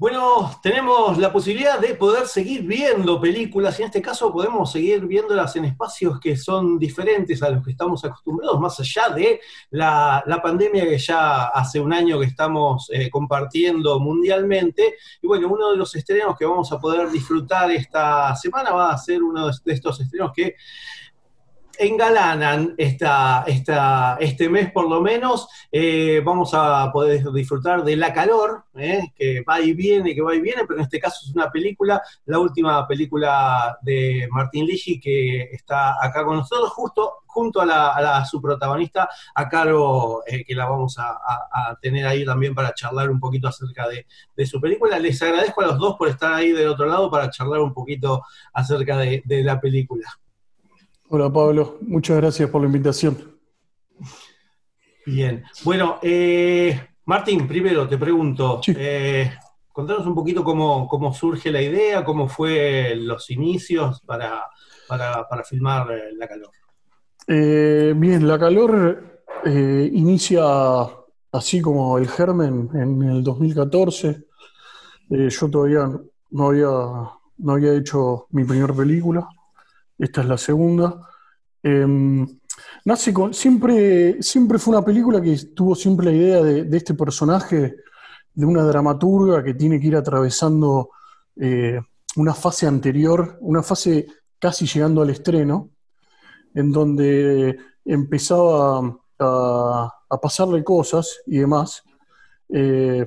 Bueno, tenemos la posibilidad de poder seguir viendo películas y en este caso podemos seguir viéndolas en espacios que son diferentes a los que estamos acostumbrados, más allá de la, pandemia que ya hace un año que estamos eh, compartiendo mundialmente. Y bueno, uno de los estrenos que vamos a poder disfrutar esta semana va a ser uno de estos estrenos que engalanan esta, esta, este mes por lo menos. Eh, vamos a poder disfrutar de La Calor, eh, que va y viene, que va y viene, pero en este caso es una película, la última película de Martín Ligi que está acá con nosotros, justo junto a, la, su protagonista, a Caro, eh, que la vamos a, tener ahí también para charlar un poquito acerca de, su película. Les agradezco a los dos por estar ahí del otro lado para charlar un poquito acerca de la película. Hola Pablo, muchas gracias por la invitación. Bien, bueno, eh, Martín, primero te pregunto, eh, contanos un poquito cómo, surge la idea, cómo fue los inicios para, filmar eh, La Calor. bien, La Calor inicia así como el germen en el 2014. yo todavía no había, no había hecho mi primera película esta es la segunda. Em, nace con, siempre, siempre fue una película que tuvo siempre la idea de, este personaje, de una dramaturga que tiene que ir atravesando eh, una fase anterior, una fase casi llegando al estreno, en donde empezaba a, pasarle cosas y demás, eh,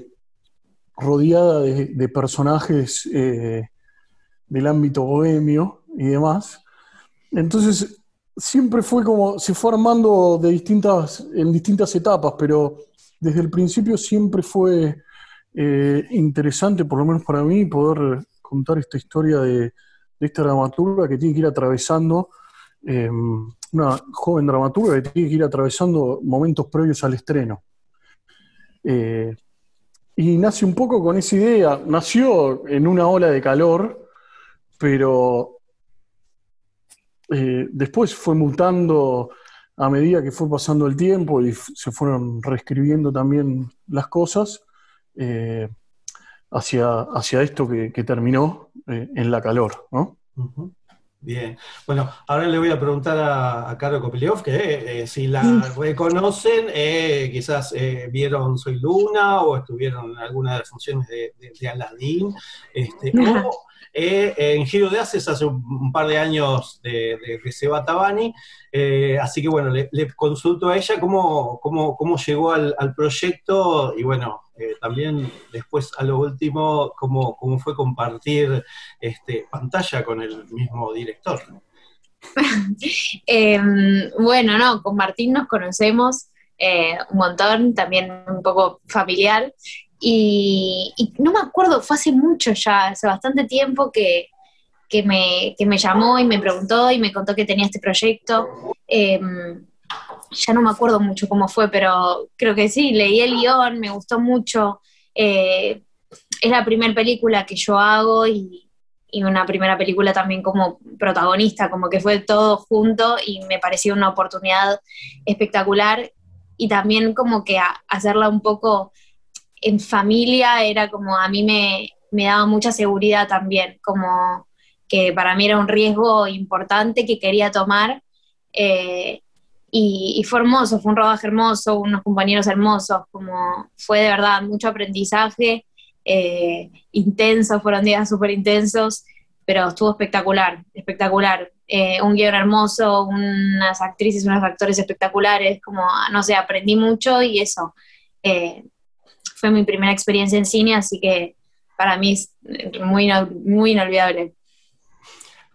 rodeada de, personajes eh, del ámbito bohemio y demás, entonces, siempre fue como, se fue armando de distintas, en distintas etapas, pero desde el principio siempre fue eh, interesante, por lo menos para mí, poder contar esta historia de, esta dramaturga que tiene que ir atravesando, em, una joven dramaturga que tiene que ir atravesando momentos previos al estreno. Eh, y nace un poco con esa idea, nació en una ola de calor, pero eh, después fue mutando a medida que fue pasando el tiempo y se fueron reescribiendo también las cosas eh, hacia, hacia esto que, terminó eh, en la calor, ¿no? Bien, bueno, ahora le voy a preguntar a, a Caro Kopiliov que si la reconocen, quizás vieron Soy Luna o estuvieron en alguna de las funciones de, de, Aladdin. Este, eh, en Giro de Haces hace un, par de años de, de, Seba Tabani, eh, así que bueno, le, consulto a ella cómo, cómo, llegó al, proyecto y bueno, eh, también después a lo último, cómo, cómo fue compartir este, pantalla con el mismo director. Em, bueno, no, con Martín nos conocemos un montón, también un poco familiar, y, no me acuerdo, fue hace mucho ya, hace bastante tiempo que, me, me, llamó y me preguntó y me contó que tenía este proyecto. Em, ya no me acuerdo mucho cómo fue, pero creo que sí, leí el guion, me gustó mucho. Eh, es la primera película que yo hago y, una primera película también como protagonista, como que fue todo junto y me pareció una oportunidad espectacular y también como que hacerla un poco en familia era como, a mí me, daba mucha seguridad también, como que para mí era un riesgo importante que quería tomar. Eh, y, fue hermoso, fue un rodaje hermoso, unos compañeros hermosos, como fue de verdad mucho aprendizaje, eh, intenso, fueron días súper intensos, pero estuvo espectacular, espectacular. Eh, un guion hermoso, unas actrices, unos actores espectaculares, como, no sé, aprendí mucho y eso fue mi primera experiencia en cine, así que para mí es muy, muy inolvidable.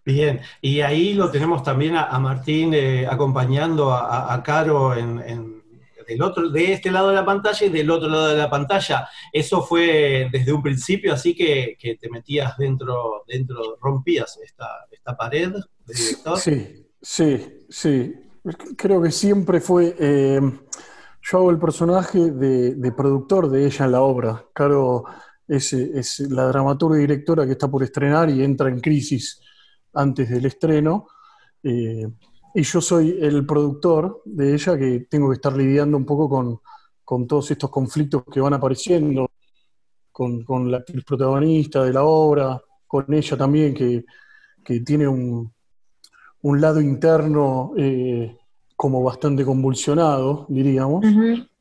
Bien, y ahí lo tenemos también a, Martín eh, acompañando a, Caro en, del otro, de este lado de la pantalla y del otro lado de la pantalla. Eso fue desde un principio, así que, te metías dentro, dentro, rompías esta, esta pared de director. Sí, sí, sí. Creo que siempre fue. Eh, yo hago el personaje de, productor de ella en la obra. Claro, es, es la dramaturga y directora que está por estrenar y entra en crisis antes del estreno. Eh, y yo soy el productor de ella que tengo que estar lidiando un poco con, todos estos conflictos que van apareciendo, con, la actriz protagonista de la obra, con ella también, que, tiene un, lado interno eh, como bastante convulsionado, diríamos.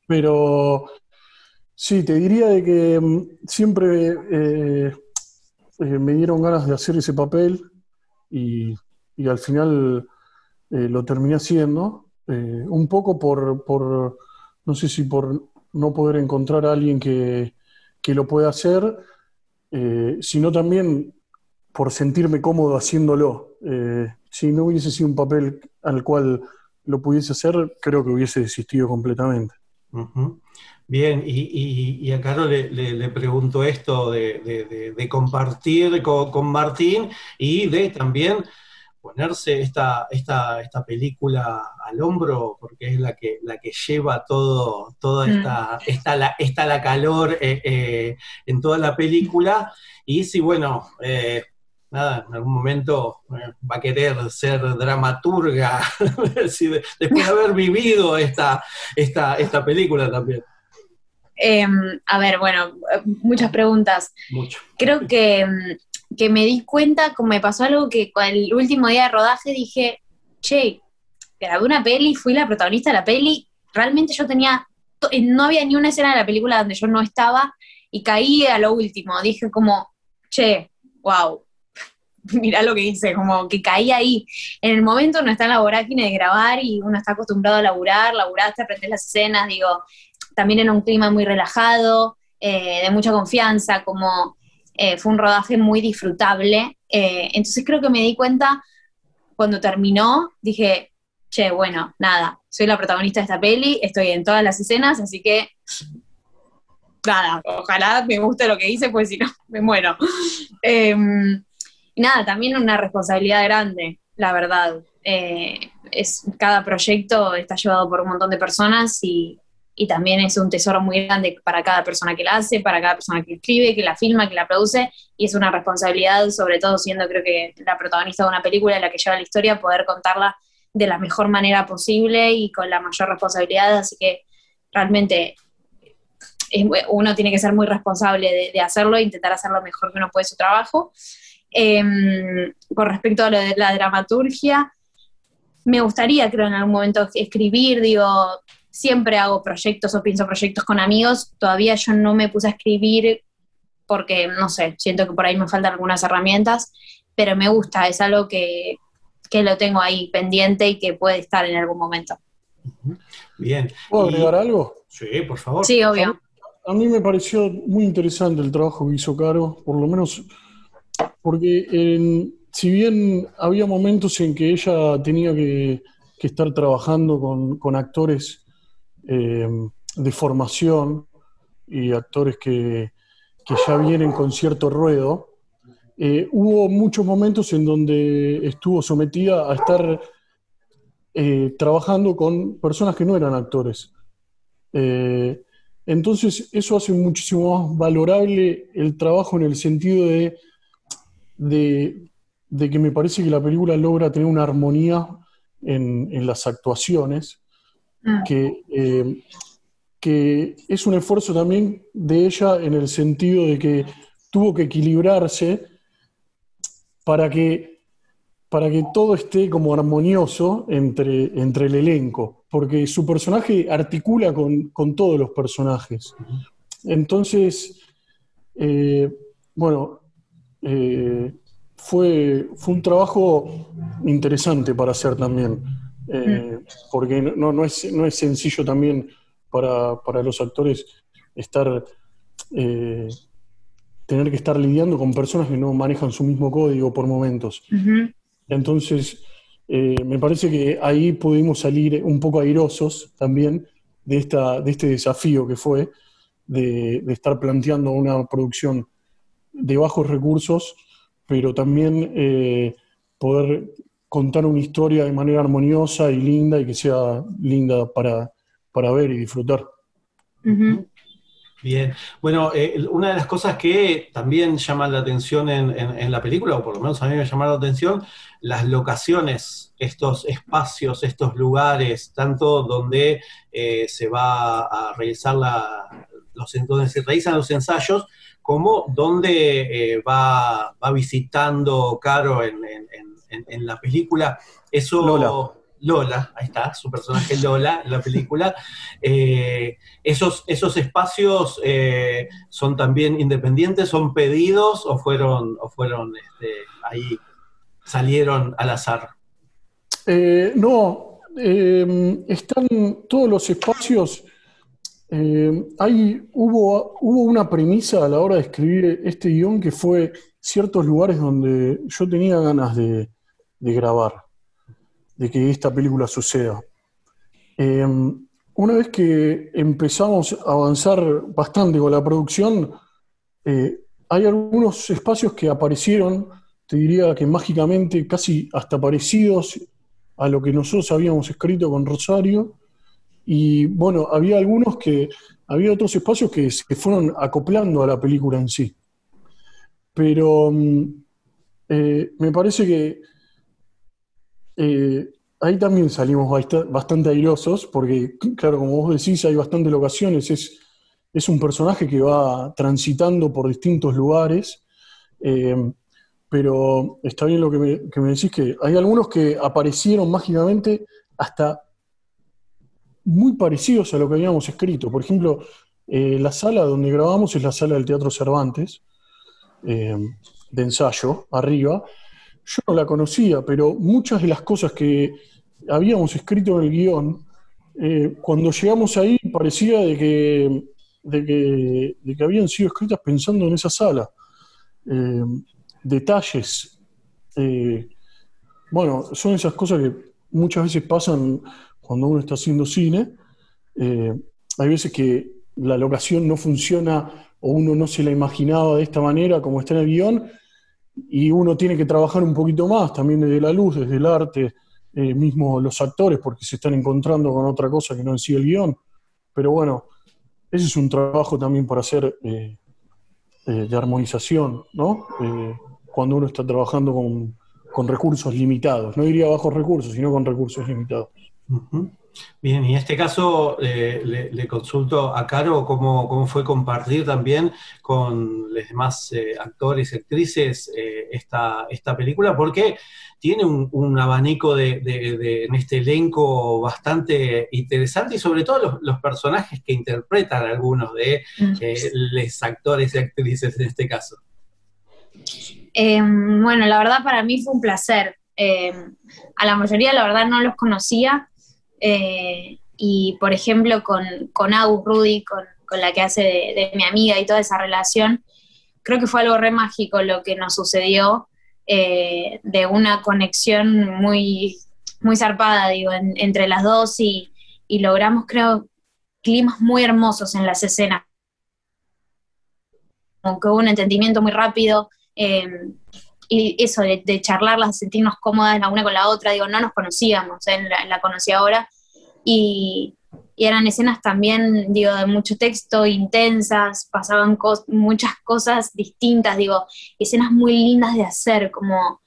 Pero sí, te diría de que mm, siempre eh, me dieron ganas de hacer ese papel y, y al final eh, lo terminé haciendo, eh, un poco por, por, no sé si por no poder encontrar a alguien que, lo pueda hacer, eh, sino también por sentirme cómodo haciéndolo. si no hubiese sido un papel al cual lo pudiese hacer, creo que hubiese desistido completamente. Bien, y, a Caro le, pregunto esto de, compartir con, Martín y de también ponerse esta, esta, esta película al hombro, porque es la que, la que lleva todo, toda mm. esta, esta, la, esta la calor eh, eh, en toda la película. Y si, bueno, eh, nada, en algún momento va a querer ser dramaturga, después de haber vivido esta, esta, esta película también. Em, a ver, bueno, muchas preguntas. Mucho. Creo que em, que me di cuenta, como me pasó algo que el último día de rodaje dije, che, grabé una peli, fui la protagonista de la peli, realmente yo tenía, eh, no había ni una escena de la película donde yo no estaba y caí a lo último, dije como, che, wow, mirá lo que hice, como que caí ahí. En el momento uno está en la vorágine de grabar y uno está acostumbrado a laburar, laburaste, aprendes las escenas, digo, también en un clima muy relajado, eh, de mucha confianza, como eh, fue un rodaje muy disfrutable. Eh, entonces creo que me di cuenta cuando terminó, dije, che, bueno, nada, soy la protagonista de esta peli, estoy en todas las escenas, así que nada, ojalá me guste lo que hice, pues si no, me muero. Em, y nada, también una responsabilidad grande, la verdad. Eh, es, cada proyecto está llevado por un montón de personas y, y también es un tesoro muy grande para cada persona que la hace, para cada persona que escribe, que la filma, que la produce, y es una responsabilidad, sobre todo siendo creo que la protagonista de una película, la que lleva la historia, poder contarla de la mejor manera posible y con la mayor responsabilidad, así que realmente uno tiene que ser muy responsable de, hacerlo e intentar hacerlo mejor que uno puede su trabajo. Em, con respecto a lo de la dramaturgia, me gustaría, creo, en algún momento escribir, digo, siempre hago proyectos o pienso proyectos con amigos. Todavía yo no me puse a escribir porque, no sé, siento que por ahí me faltan algunas herramientas, pero me gusta, es algo que, lo tengo ahí pendiente y que puede estar en algún momento. Bien. ¿Puedo agregar algo? Sí, por favor. Sí, obvio. A mí me pareció muy interesante el trabajo que hizo Caro, por lo menos porque si bien había momentos en que ella tenía que, estar trabajando con, actores eh, de formación y actores que, ya vienen con cierto ruedo, eh, hubo muchos momentos en donde estuvo sometida a estar eh, trabajando con personas que no eran actores. entonces, eso hace muchísimo más valorable el trabajo en el sentido de, de, que me parece que la película logra tener una armonía en, en las actuaciones Mm. que, eh, que es un esfuerzo también de ella en el sentido de que tuvo que equilibrarse para que, para que todo esté como armonioso entre, entre el elenco, porque su personaje articula con, todos los personajes. Entonces, eh, bueno, eh, fue, fue un trabajo interesante para hacer también. Eh, porque no, no, es, no es sencillo también para, los actores estar eh, tener que estar lidiando con personas que no manejan su mismo código por momentos. Entonces, eh, me parece que ahí pudimos salir un poco airosos también, de, esta, de este desafío que fue de, estar planteando una producción de bajos recursos, pero también eh, poder contar una historia de manera armoniosa y linda y que sea linda para, para ver y disfrutar. Bien, bueno, eh, una de las cosas que también llama la atención en, la película, o por lo menos a mí me llama la atención, las locaciones, estos espacios, estos lugares, tanto donde eh, se va a realizar la, los, donde se realizan los ensayos, como donde eh, va, va, visitando Caro en, en, la película. Eso. Lola, ahí está, su personaje Lola en la película. Eh, esos, ¿Esos espacios eh, son también independientes, son pedidos o fueron, o fueron este, ahí, salieron al azar? Eh, no, están todos los espacios. Hay, hubo, hubo una premisa a la hora de escribir este guion que fue ciertos lugares donde yo tenía ganas de grabar de que esta película suceda. Em, una vez que empezamos a avanzar bastante con la producción, eh, hay algunos espacios que aparecieron, te diría que mágicamente, casi hasta parecidos a lo que nosotros habíamos escrito con Rosario. Y bueno, había algunos que, había otros espacios que se fueron acoplando a la película en sí. Pero mm, eh, me parece que eh, ahí también salimos bastante airosos, porque, claro, como vos decís, hay bastantes locaciones. Es, es un personaje que va transitando por distintos lugares. Eh, pero está bien lo que me, decís, que hay algunos que aparecieron mágicamente hasta muy parecidos a lo que habíamos escrito. Por ejemplo, eh, la sala donde grabamos es la sala del Teatro Cervantes, de ensayo, arriba, yo no la conocía, pero muchas de las cosas que habíamos escrito en el guion, eh, cuando llegamos ahí parecía de que, de que, habían sido escritas pensando en esa sala. Eh, detalles. Eh, bueno, son esas cosas que muchas veces pasan cuando uno está haciendo cine. hay veces que la locación no funciona o uno no se la imaginaba de esta manera como está en el guion y uno tiene que trabajar un poquito más también desde la luz, desde el arte, eh, mismo los actores, porque se están encontrando con otra cosa que no en sí el guion. Pero bueno, ese es un trabajo también para hacer eh, eh, de armonización, ¿no? cuando uno está trabajando con, con, recursos limitados. No diría bajos recursos, sino con recursos limitados. Bien, y en este caso eh, le, consulto a Caro cómo, fue compartir también con los demás eh, actores y actrices eh, esta, esta película, porque tiene un, abanico de, en este elenco bastante interesante y sobre todo los, personajes que interpretan algunos de mm. los actores y actrices en este caso. Bueno, la verdad para mí fue un placer. a la mayoría la verdad no los conocía, eh, y por ejemplo, con, con Rudy, con, la que hace de, mi amiga y toda esa relación, creo que fue algo re mágico lo que nos sucedió, eh, de una conexión muy, muy zarpada, digo, entre las dos y, logramos, creo, climas muy hermosos en las escenas. Como que hubo un entendimiento muy rápido. Eh, y eso de, de, charlarlas, sentirnos cómodas la una con la otra, digo, no nos conocíamos, ¿eh? la, conocí ahora, y, eran escenas también, digo, de mucho texto, intensas, pasaban muchas cosas distintas, digo, escenas muy lindas de hacer, como,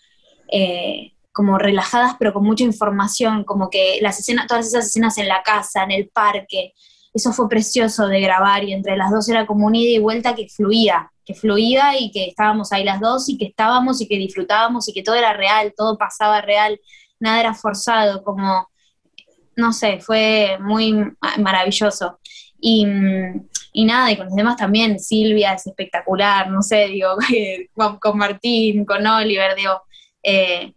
eh, como relajadas, pero con mucha información, como que las escenas, todas esas escenas en la casa, en el parque, eso fue precioso de grabar y entre las dos era como un ida y vuelta que fluía, que fluía y que estábamos ahí las dos y que estábamos y que disfrutábamos y que todo era real, todo pasaba real, nada era forzado, como, no sé, fue muy maravilloso. Y, nada, y con los demás también, Silvia es espectacular, no sé, digo, con, Martín, con Oliver, digo, eh,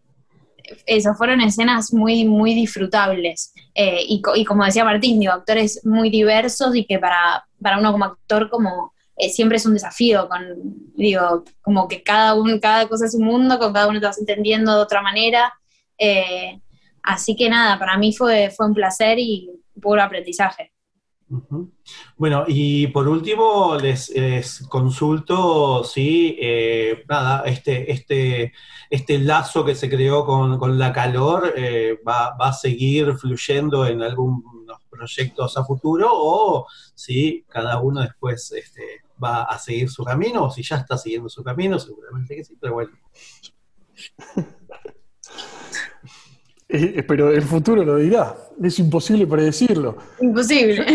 eso, fueron escenas muy, muy disfrutables. Eh, y, y, como decía Martín, digo, actores muy diversos y que para, para uno como actor como eh, siempre es un desafío, con, digo, como que cada, uno cada cosa es un mundo, con cada uno te vas entendiendo de otra manera. Eh, así que nada, para mí fue, fue un placer y puro aprendizaje. Bueno, y por último les, consulto si eh, nada, este, este, este lazo que se creó con, la calor eh, va, a seguir fluyendo en algunos proyectos a futuro o si cada uno después este, va a seguir su camino o si ya está siguiendo su camino, seguramente que sí, pero bueno. Pero el futuro lo dirá, es imposible predecirlo. Imposible.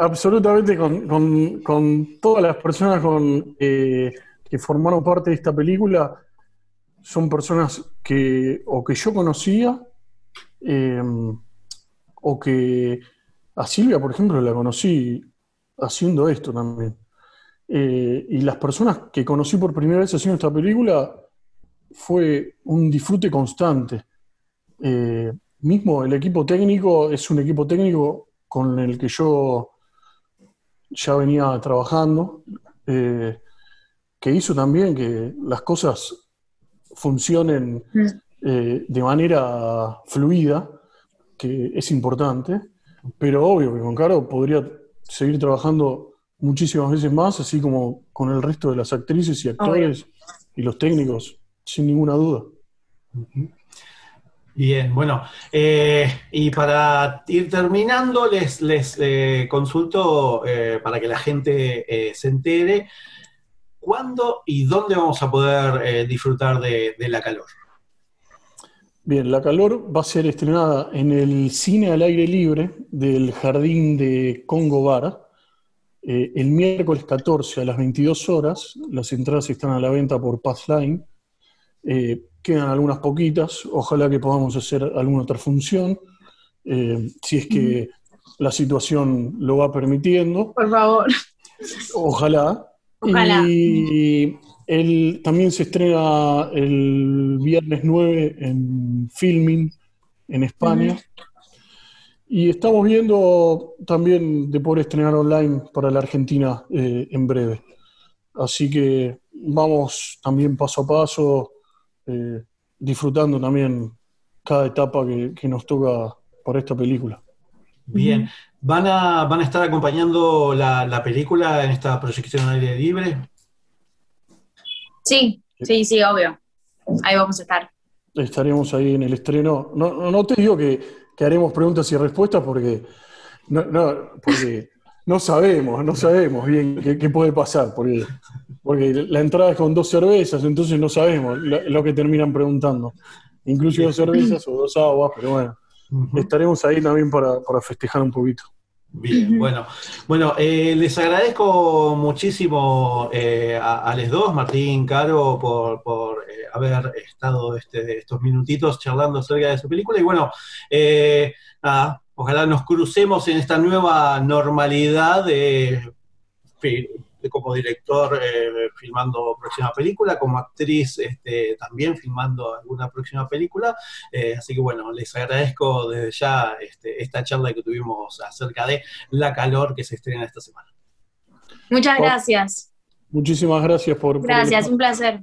absolutamente con, todas las personas con, eh, que formaron parte de esta película, son personas que o que yo conocía, em, o que a Silvia, por ejemplo, la conocí haciendo esto también. Eh, y las personas que conocí por primera vez haciendo esta película fue un disfrute constante eh, mismo el equipo técnico es un equipo técnico con el que yo ya venía trabajando, eh, que hizo también que las cosas funcionen mm. eh, de manera fluida, que es importante, pero obvio que con Caro podría seguir trabajando muchísimas veces más, así como con el resto de las actrices y actores y los técnicos, sin ninguna duda. Bien, bueno, eh, y para ir terminando, les, les eh, consulto eh, para que la gente se entere, ¿cuándo y dónde vamos a poder disfrutar de, La Calor? Bien, La Calor va a ser estrenada en el cine al aire libre del Jardín de Congo Bar el miércoles 14 a las 22 horas. Las entradas están a la venta por Passline. Quedan algunas poquitas, ojalá que podamos hacer alguna otra función, eh, si es que la situación lo va permitiendo. Por favor. Ojalá. Y también se estrena el viernes 9 en Filming en España. Y estamos viendo también de poder estrenar online para la Argentina eh, en breve. Así que vamos también paso a paso eh, disfrutando también cada etapa que, nos toca por esta película. Bien, ¿van a, van a estar acompañando la, película en esta proyección aire libre? Sí, sí, sí, obvio. Ahí vamos a estar. Estaremos ahí en el estreno. No, no te digo que, haremos preguntas y respuestas porque no, porque no sabemos, no sabemos bien qué, puede pasar, porque, porque la entrada es con dos cervezas, entonces no sabemos lo, que terminan preguntando. Incluso dos cervezas o dos aguas, pero bueno, estaremos ahí también para, festejar un poquito. Bien, bueno, bueno, eh, les agradezco muchísimo eh, a, los dos, Martín, Caro, por, por eh, haber estado este, estos minutitos charlando acerca de su película. Y bueno, nada, ojalá nos crucemos en esta nueva normalidad de, como director eh, filmando próxima película, como actriz este, también filmando alguna próxima película. Eh, así que bueno, les agradezco desde ya este, esta charla que tuvimos acerca de la calor que se estrena esta semana. Muchas gracias. Muchísimas gracias por... Gracias, un placer.